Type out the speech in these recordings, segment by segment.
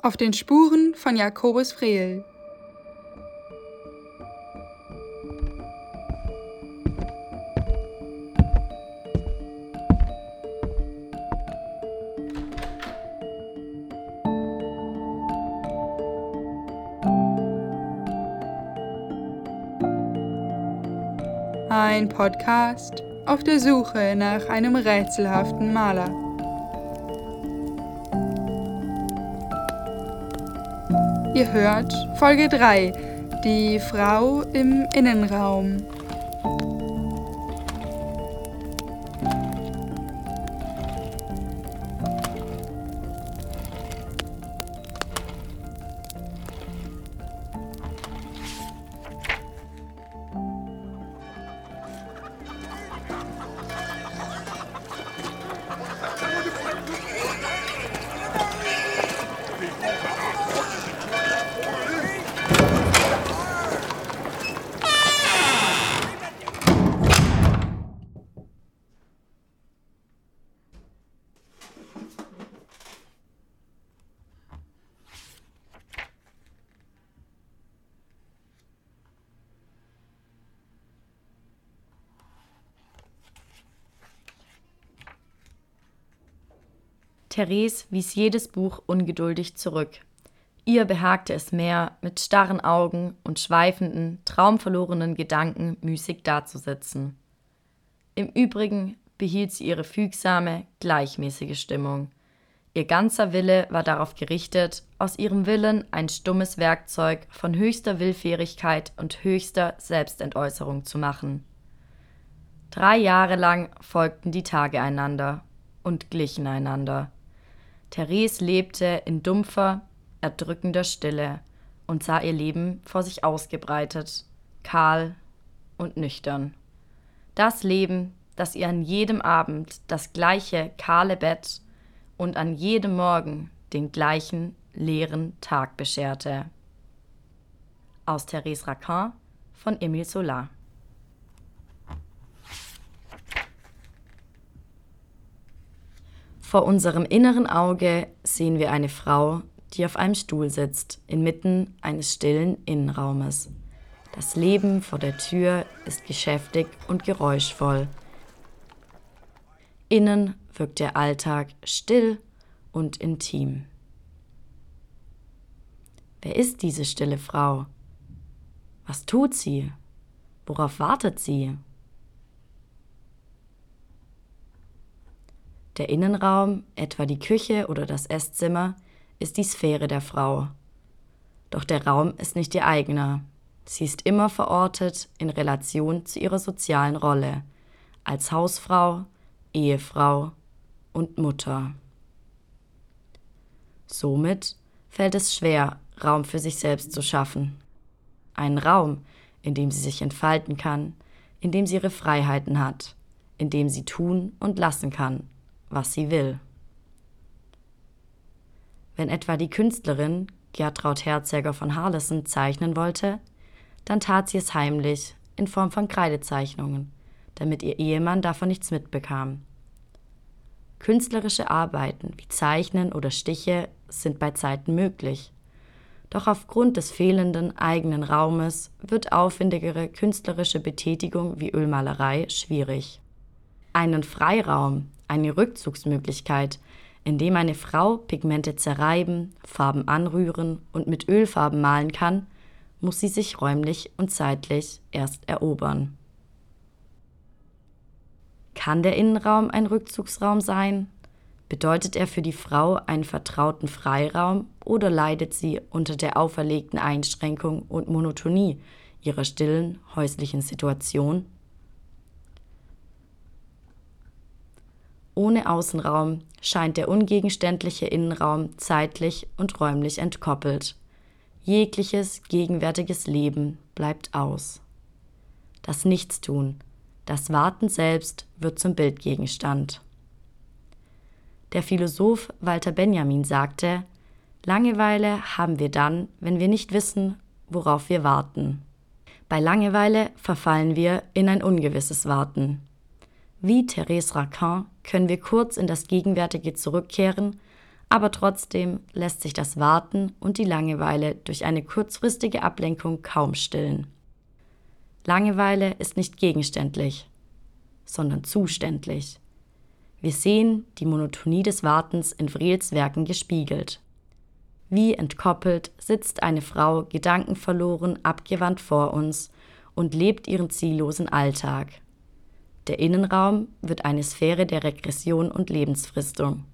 Auf den Spuren von Jakobus Frehl. Ein Podcast auf der Suche nach einem rätselhaften Maler. Ihr hört Folge 3, die Frau im Innenraum. Therese wies jedes Buch ungeduldig zurück. Ihr behagte es mehr, mit starren Augen und schweifenden, traumverlorenen Gedanken müßig dazusitzen. Im Übrigen behielt sie ihre fügsame, gleichmäßige Stimmung. Ihr ganzer Wille war darauf gerichtet, aus ihrem Willen ein stummes Werkzeug von höchster Willfährigkeit und höchster Selbstentäußerung zu machen. Drei Jahre lang folgten die Tage einander und glichen einander. Therese lebte in dumpfer, erdrückender Stille und sah ihr Leben vor sich ausgebreitet, kahl und nüchtern. Das Leben, das ihr an jedem Abend das gleiche kahle Bett und an jedem Morgen den gleichen leeren Tag bescherte. Aus Therese Racan von Emile Solar. Vor unserem inneren Auge sehen wir eine Frau, die auf einem Stuhl sitzt, inmitten eines stillen Innenraumes. Das Leben vor der Tür ist geschäftig und geräuschvoll. Innen wirkt der Alltag still und intim. Wer ist diese stille Frau? Was tut sie? Worauf wartet sie? Der Innenraum, etwa die Küche oder das Esszimmer, ist die Sphäre der Frau. Doch der Raum ist nicht ihr eigener. Sie ist immer verortet in Relation zu ihrer sozialen Rolle als Hausfrau, Ehefrau und Mutter. Somit fällt es schwer, Raum für sich selbst zu schaffen. Einen Raum, in dem sie sich entfalten kann, in dem sie ihre Freiheiten hat, in dem sie tun und lassen kann, was sie will. Wenn etwa die Künstlerin Gertraud Herzegger von Harlesen zeichnen wollte, dann tat sie es heimlich in Form von Kreidezeichnungen, damit ihr Ehemann davon nichts mitbekam. Künstlerische Arbeiten wie Zeichnen oder Stiche sind bei Zeiten möglich. Doch aufgrund des fehlenden eigenen Raumes wird aufwendigere künstlerische Betätigung wie Ölmalerei schwierig. Einen Freiraum, eine Rückzugsmöglichkeit, in dem eine Frau Pigmente zerreiben, Farben anrühren und mit Ölfarben malen kann, muss sie sich räumlich und zeitlich erst erobern. Kann der Innenraum ein Rückzugsraum sein? Bedeutet er für die Frau einen vertrauten Freiraum oder leidet sie unter der auferlegten Einschränkung und Monotonie ihrer stillen häuslichen Situation? Ohne Außenraum scheint der ungegenständliche Innenraum zeitlich und räumlich entkoppelt. Jegliches gegenwärtiges Leben bleibt aus. Das Nichtstun, das Warten selbst wird zum Bildgegenstand. Der Philosoph Walter Benjamin sagte, Langeweile haben wir dann, wenn wir nicht wissen, worauf wir warten. Bei Langeweile verfallen wir in ein ungewisses Warten. Wie Therese Racan können wir kurz in das Gegenwärtige zurückkehren, aber trotzdem lässt sich das Warten und die Langeweile durch eine kurzfristige Ablenkung kaum stillen. Langeweile ist nicht gegenständlich, sondern zuständlich. Wir sehen die Monotonie des Wartens in Vrels Werken gespiegelt. Wie entkoppelt sitzt eine Frau gedankenverloren abgewandt vor uns und lebt ihren ziellosen Alltag. Der Innenraum wird eine Sphäre der Regression und Lebensfristung.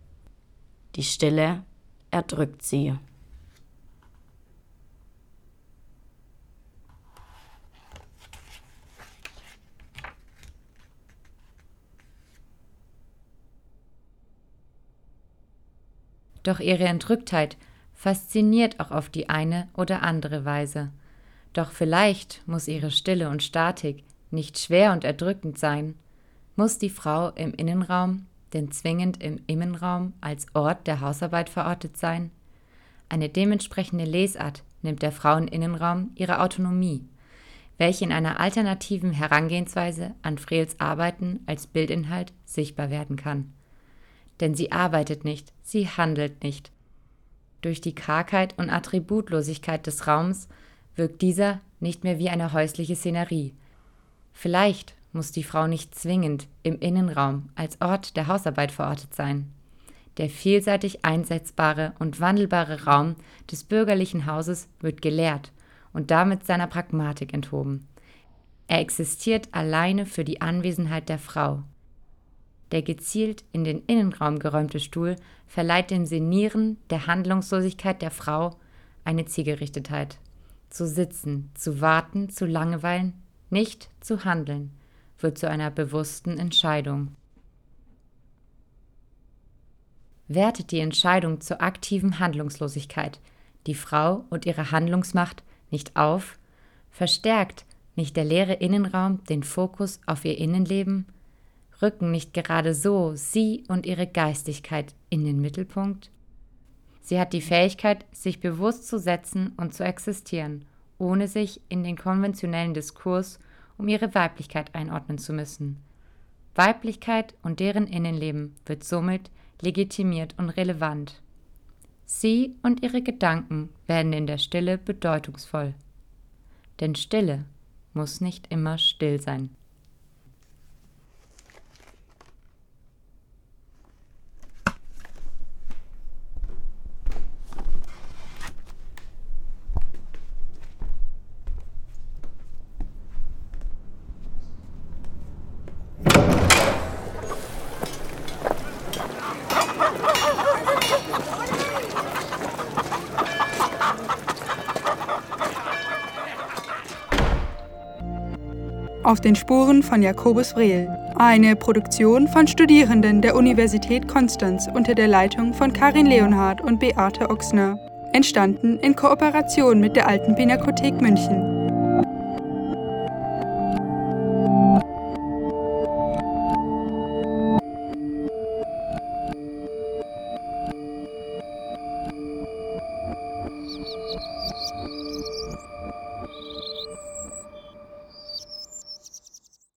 Die Stille erdrückt sie. Doch ihre Entrücktheit fasziniert auch auf die eine oder andere Weise. Doch vielleicht muss ihre Stille und Statik nicht schwer und erdrückend sein, muss die Frau im Innenraum denn zwingend im Innenraum als Ort der Hausarbeit verortet sein? Eine dementsprechende Lesart nimmt der Fraueninnenraum ihre Autonomie, welche in einer alternativen Herangehensweise an Frehls Arbeiten als Bildinhalt sichtbar werden kann. Denn sie arbeitet nicht, sie handelt nicht. Durch die Kargheit und Attributlosigkeit des Raums wirkt dieser nicht mehr wie eine häusliche Szenerie. Vielleicht muss die Frau nicht zwingend im Innenraum als Ort der Hausarbeit verortet sein. Der vielseitig einsetzbare und wandelbare Raum des bürgerlichen Hauses wird gelehrt und damit seiner Pragmatik enthoben. Er existiert alleine für die Anwesenheit der Frau. Der gezielt in den Innenraum geräumte Stuhl verleiht dem Senieren der Handlungslosigkeit der Frau eine Zielgerichtetheit. Zu sitzen, zu warten, zu langweilen, nicht zu handeln – wird zu einer bewussten Entscheidung. Wertet die Entscheidung zur aktiven Handlungslosigkeit die Frau und ihre Handlungsmacht nicht auf, verstärkt nicht der leere Innenraum den Fokus auf ihr Innenleben, rücken nicht gerade so sie und ihre Geistigkeit in den Mittelpunkt? Sie hat die Fähigkeit, sich bewusst zu setzen und zu existieren, ohne sich in den konventionellen Diskurs um ihre Weiblichkeit einordnen zu müssen. Weiblichkeit und deren Innenleben wird somit legitimiert und relevant. Sie und ihre Gedanken werden in der Stille bedeutungsvoll. Denn Stille muss nicht immer still sein. Auf den Spuren von Jakobus Vrehl. Eine Produktion von Studierenden der Universität Konstanz unter der Leitung von Karin Leonhardt und Beate Ochsner. Entstanden in Kooperation mit der Alten Pinakothek München.